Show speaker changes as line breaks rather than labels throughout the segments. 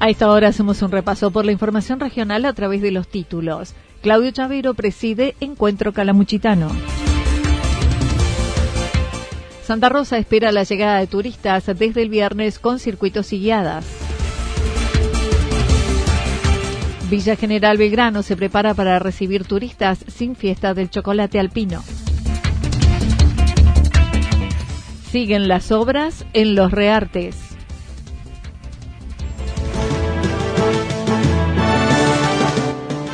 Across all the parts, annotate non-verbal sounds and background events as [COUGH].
A esta hora hacemos un repaso por la información regional a través de los títulos. Claudio Chavero preside Encuentro Calamuchitano. Santa Rosa espera la llegada de turistas desde el viernes con circuitos y guiadas. Villa General Belgrano se prepara para recibir turistas sin fiesta del chocolate alpino. Siguen las obras en los reartes.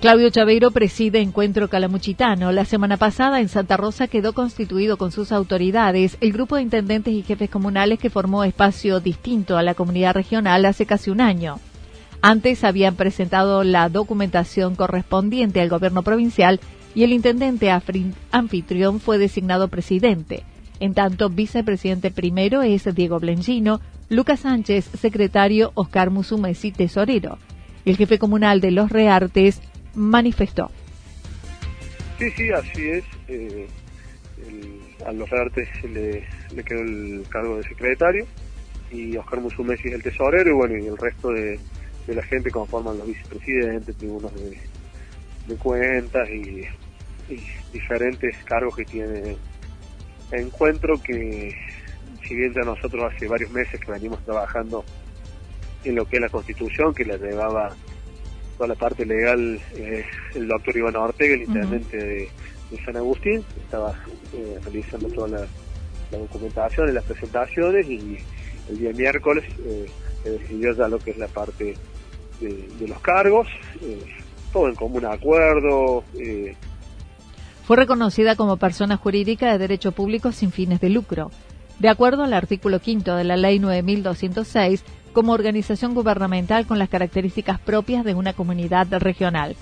Claudio Chaveiro preside Encuentro Calamuchitano. La semana pasada en Santa Rosa quedó constituido con sus autoridades el grupo de intendentes y jefes comunales que formó espacio distinto a la comunidad regional hace casi un año. Antes habían presentado la documentación correspondiente al gobierno provincial y el intendente anfitrión fue designado presidente. En tanto, vicepresidente primero es Diego Blengino, Lucas Sánchez, secretario Oscar Musumesi, tesorero. El jefe comunal de Los Reartes, manifestó.
Sí, sí, así es. Eh, a los artes le, le, quedó el cargo de secretario y Oscar Musumesi es el tesorero y bueno, y el resto de, la gente conforman los vicepresidentes, tribunos de, de cuentas y, diferentes cargos que tiene encuentro que si bien ya nosotros hace varios meses que venimos trabajando en lo que es la constitución que la llevaba toda la parte legal eh, el doctor Iván Ortega, el intendente de, San Agustín, estaba eh, realizando toda la, documentación y las presentaciones y el día miércoles eh, se decidió ya lo que es la parte de, los cargos, todo en común acuerdo.
Fue reconocida como persona jurídica de derecho público sin fines de lucro. De acuerdo al artículo quinto de la Ley 9206, como organización gubernamental con las características propias de una comunidad regional.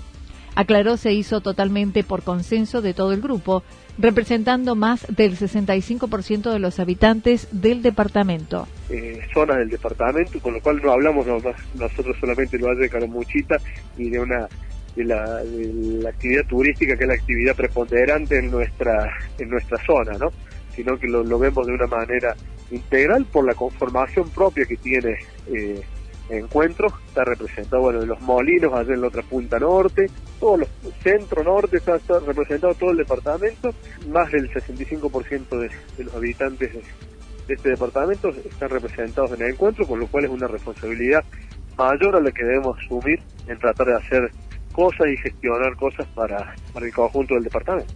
Aclaró se hizo totalmente por consenso de todo el grupo, representando más del 65% de los habitantes del departamento.
Eh, zona del departamento, con lo cual no hablamos nosotros solamente Valle de Caramuchita y de una de la, actividad turística que es la actividad preponderante en nuestra en nuestra zona, ¿no? Sino que lo, lo vemos de una manera integral por la conformación propia que tiene eh, Encuentro, está representado, bueno, en los molinos, allá en la otra punta norte, todo el centro norte está, representado todo el departamento, más del 65% de, de los habitantes de, este departamento están representados en el encuentro, con lo cual es una responsabilidad mayor a la que debemos asumir en tratar de hacer cosas y gestionar cosas para, para el conjunto del departamento.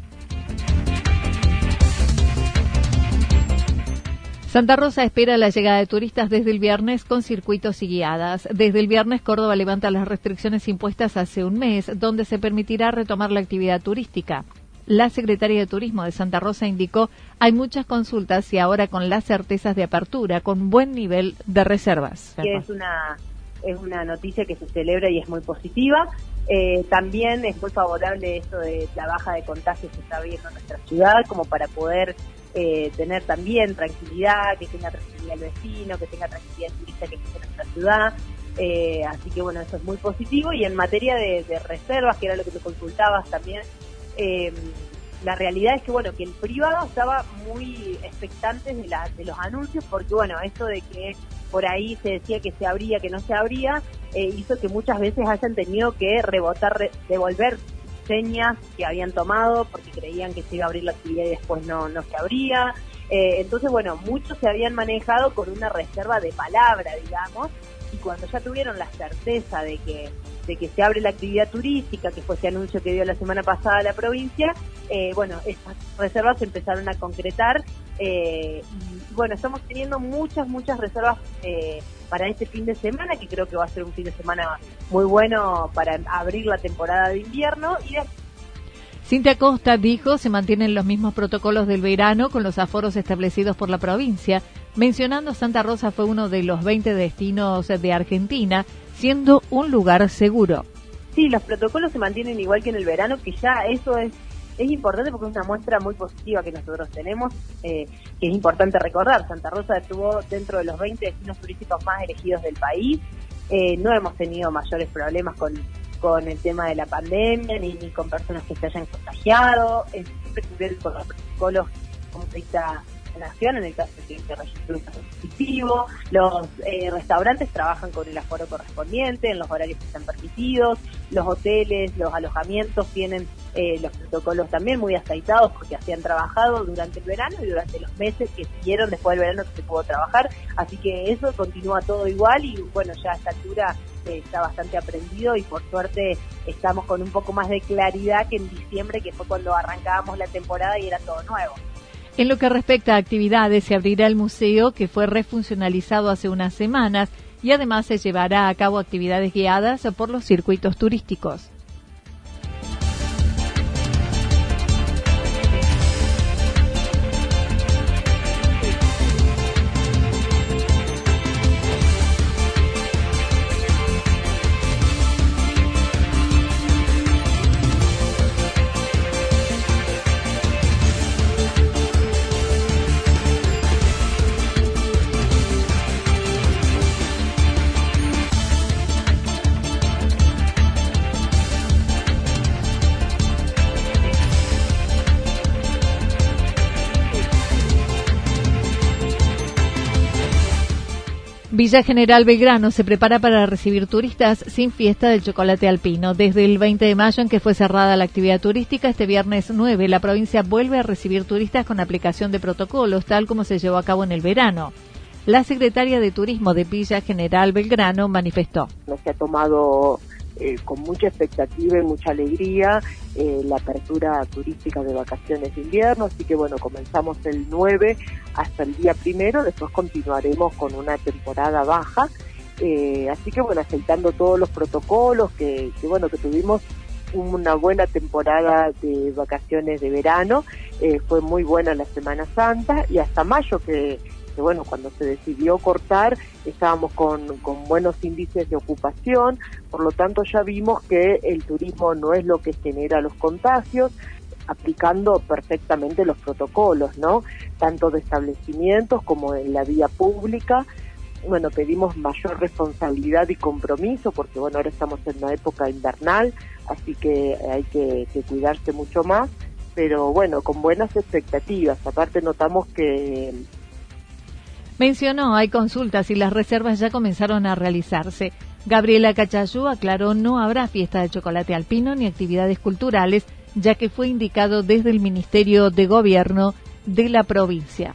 Santa Rosa espera la llegada de turistas desde el viernes con circuitos y guiadas. Desde el viernes Córdoba levanta las restricciones impuestas hace un mes, donde se permitirá retomar la actividad turística. La secretaria de Turismo de Santa Rosa indicó hay muchas consultas y ahora con las certezas de apertura, con buen nivel de reservas.
Es una, es una noticia que se celebra y es muy positiva. Eh, también es muy favorable esto de la baja de contagios que está habiendo en nuestra ciudad, como para poder eh, tener también tranquilidad, que tenga tranquilidad el vecino, que tenga tranquilidad el turista que esté en nuestra ciudad. Eh, así que bueno, eso es muy positivo. Y en materia de, reservas, que era lo que te consultabas también, eh, la realidad es que bueno, que el privado estaba muy expectante de, la, de los anuncios, porque bueno, eso de que por ahí se decía que se abría, que no se abría, eh, hizo que muchas veces hayan tenido que rebotar, devolver señas que habían tomado porque creían que se iba a abrir la actividad y después no, no se abría. entonces, bueno, muchos se habían manejado con una reserva de palabra, digamos, y cuando ya tuvieron la certeza de que de que se abre la actividad turística, que fue ese anuncio que dio la semana pasada la provincia, eh, bueno, estas reservas se empezaron a concretar eh, y bueno, estamos teniendo muchas, muchas reservas eh, para este fin de semana, que creo que va a ser un fin de semana muy bueno para abrir la temporada de invierno y
Cintia Costa dijo se mantienen los mismos protocolos del verano con los aforos establecidos por la provincia, mencionando Santa Rosa fue uno de los 20 destinos de Argentina, siendo un lugar seguro.
Sí, los protocolos se mantienen igual que en el verano, que ya eso es es importante porque es una muestra muy positiva que nosotros tenemos, eh, que es importante recordar. Santa Rosa estuvo dentro de los 20 destinos turísticos más elegidos del país. Eh, no hemos tenido mayores problemas con, con el tema de la pandemia ni, con personas que se hayan contagiado. Eh, siempre cubrir con los protocolos como se nación en el caso de que se registre un positivo. Los eh, restaurantes trabajan con el aforo correspondiente en los horarios que están permitidos. Los hoteles, los alojamientos tienen eh, los protocolos también muy aceitados porque así han trabajado durante el verano y durante los meses que siguieron después del verano que se pudo trabajar. Así que eso continúa todo igual y bueno, ya a esta altura eh, está bastante aprendido y por suerte estamos con un poco más de claridad que en diciembre, que fue cuando arrancábamos la temporada y era todo nuevo.
En lo que respecta a actividades, se abrirá el museo que fue refuncionalizado hace unas semanas y además se llevará a cabo actividades guiadas por los circuitos turísticos. Villa General Belgrano se prepara para recibir turistas sin fiesta del chocolate alpino. Desde el 20 de mayo en que fue cerrada la actividad turística, este viernes 9 la provincia vuelve a recibir turistas con aplicación de protocolos, tal como se llevó a cabo en el verano. La secretaria de Turismo de Villa General Belgrano manifestó.
No se ha tomado eh, con mucha expectativa y mucha alegría eh, la apertura turística de vacaciones de invierno, así que bueno, comenzamos el 9 hasta el día primero, después continuaremos con una temporada baja, eh, así que bueno, aceitando todos los protocolos que, que bueno, que tuvimos una buena temporada de vacaciones de verano, fue muy buena la Semana Santa y hasta mayo que que bueno, cuando se decidió cortar estábamos con, buenos índices de ocupación, por lo tanto ya vimos que el turismo no es lo que genera los contagios, aplicando perfectamente los protocolos, ¿no? Tanto de establecimientos como en la vía pública. Bueno, pedimos mayor responsabilidad y compromiso porque, bueno, ahora estamos en una época invernal, así que hay que, que cuidarse mucho más, pero bueno, con buenas expectativas. Aparte notamos que
Mencionó, hay consultas y las reservas ya comenzaron a realizarse. Gabriela Cachayú aclaró no habrá fiesta de chocolate alpino ni actividades culturales, ya que fue indicado desde el Ministerio de Gobierno de la provincia.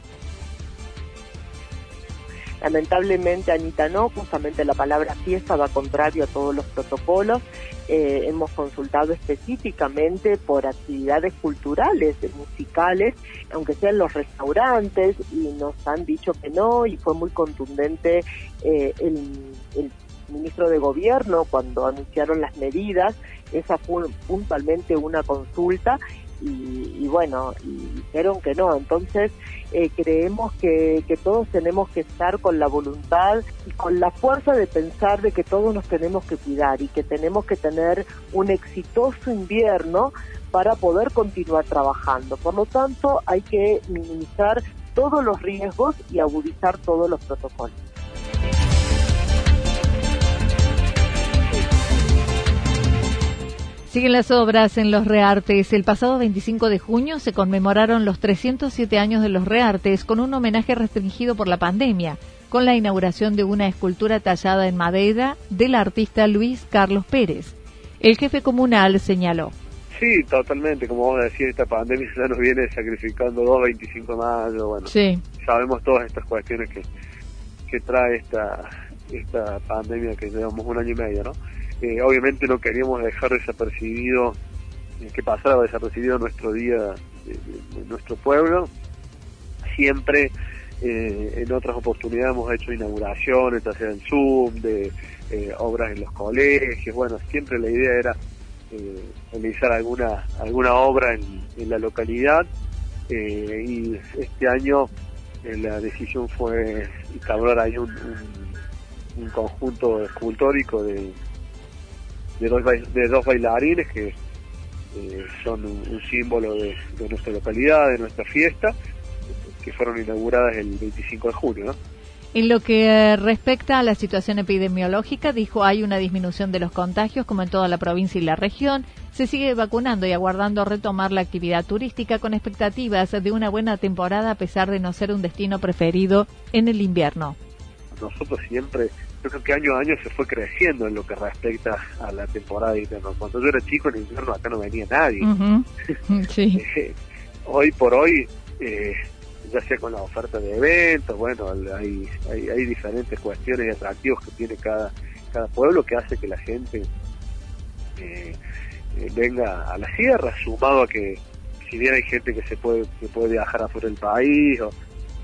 Lamentablemente, Anita, no, justamente la palabra fiesta va contrario a todos los protocolos. Eh, hemos consultado específicamente por actividades culturales, musicales, aunque sean los restaurantes, y nos han dicho que no, y fue muy contundente eh, el, el ministro de Gobierno cuando anunciaron las medidas. Esa fue puntualmente una consulta y, bueno, y dijeron que no. Entonces, eh, creemos que, que todos tenemos que estar con la voluntad y con la fuerza de pensar de que todos nos tenemos que cuidar y que tenemos que tener un exitoso invierno para poder continuar trabajando. Por lo tanto, hay que minimizar todos los riesgos y agudizar todos los protocolos.
Siguen las obras en los Reartes. El pasado 25 de junio se conmemoraron los 307 años de los Reartes con un homenaje restringido por la pandemia, con la inauguración de una escultura tallada en madera del artista Luis Carlos Pérez. El jefe comunal señaló.
Sí, totalmente. Como vos decís, esta pandemia ya nos viene sacrificando dos 25 de mayo. Bueno,
sí.
sabemos todas estas cuestiones que, que trae esta, esta pandemia que llevamos un año y medio, ¿no? Eh, obviamente no queríamos dejar desapercibido, eh, que pasara desapercibido nuestro día de, nuestro pueblo. Siempre eh, en otras oportunidades hemos hecho inauguraciones, ya sea Zoom, de obras en los colegios, bueno, siempre la idea era realizar alguna alguna obra en, la localidad y este año la decisión fue instaurar ahí un, un conjunto escultórico de de dos, de dos bailarines que eh, son un, símbolo de, nuestra localidad, de nuestra fiesta, que fueron inauguradas el 25 de junio.
En lo que eh, respecta a la situación epidemiológica, dijo hay una disminución de los contagios como en toda la provincia y la región. Se sigue vacunando y aguardando retomar la actividad turística con expectativas de una buena temporada a pesar de no ser un destino preferido en el invierno.
Nosotros siempre yo creo que año a año se fue creciendo en lo que respecta a la temporada de invierno. Cuando yo era chico en invierno acá no venía nadie. [LAUGHS] Eh, hoy por hoy, eh, ya sea con la oferta de eventos, bueno, hay, hay, diferentes cuestiones y atractivos que tiene cada, cada pueblo que hace que la gente eh, venga a la sierra, sumado a que si bien hay gente que se puede, que puede viajar afuera del país o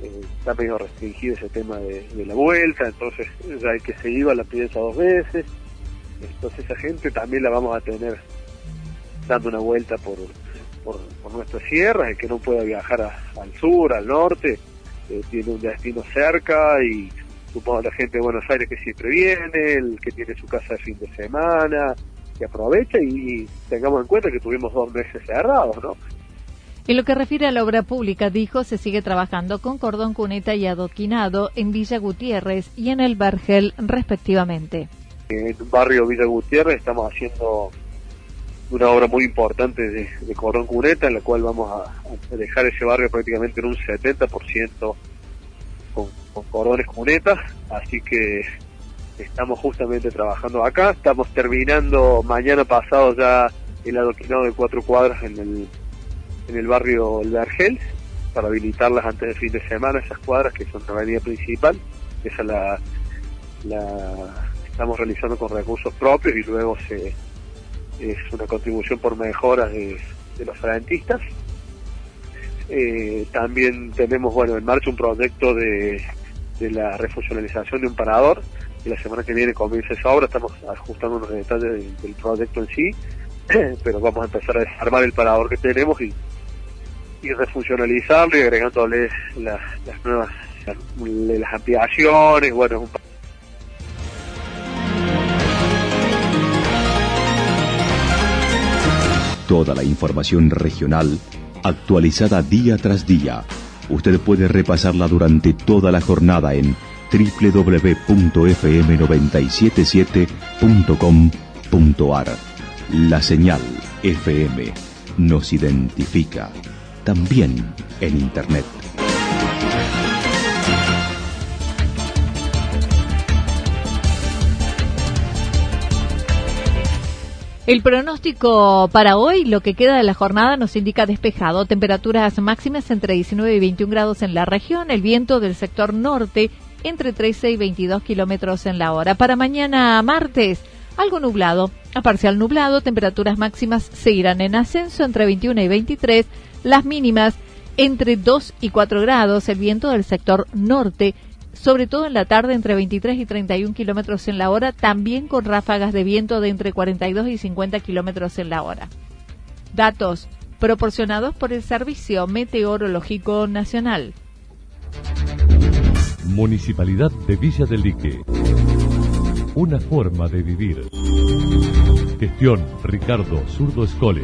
eh, está medio restringido ese tema de, la vuelta, entonces ya el que se iba la piensa dos veces, entonces esa gente también la vamos a tener dando una vuelta por, por, nuestra sierra, el que no pueda viajar al sur, al norte, eh, tiene un destino cerca y supongo la gente de Buenos Aires que siempre viene, el que tiene su casa de fin de semana, que aprovecha y tengamos en cuenta que tuvimos dos meses cerrados, ¿no?
En lo que refiere a la obra pública, dijo, se sigue trabajando con cordón cuneta y adoquinado en Villa Gutiérrez y en el Vergel, respectivamente.
En el barrio Villa Gutiérrez estamos haciendo una obra muy importante de, cordón cuneta, en la cual vamos a, dejar ese barrio prácticamente en un 70% con, con cordones cunetas, así que estamos justamente trabajando acá, estamos terminando mañana pasado ya el adoquinado de cuatro cuadras en el en el barrio El Vergel para habilitarlas antes del fin de semana, esas cuadras que son la avenida principal. Esa la, estamos realizando con recursos propios y luego se es una contribución por mejoras de, los frentistas. Eh, también tenemos bueno en marcha un proyecto de, de la refuncionalización de un parador y la semana que viene comienza esa obra, estamos ajustando unos detalles del proyecto en sí, [CLEARS THROAT] pero vamos a empezar a desarmar el parador que tenemos y y refuncionalizarlo y agregándole las, las nuevas las ampliaciones, bueno,
Toda la información regional actualizada día tras día. Usted puede repasarla durante toda la jornada en www.fm977.com.ar. La señal FM nos identifica también en Internet.
El pronóstico para hoy, lo que queda de la jornada, nos indica despejado. Temperaturas máximas entre 19 y 21 grados en la región. El viento del sector norte entre 13 y 22 kilómetros en la hora. Para mañana martes, algo nublado. A parcial nublado, temperaturas máximas seguirán en ascenso entre 21 y 23 las mínimas entre 2 y 4 grados, el viento del sector norte, sobre todo en la tarde entre 23 y 31 kilómetros en la hora, también con ráfagas de viento de entre 42 y 50 kilómetros en la hora. Datos proporcionados por el Servicio Meteorológico Nacional.
Municipalidad de Villa del Lique. Una forma de vivir. Gestión Ricardo Zurdo Escole.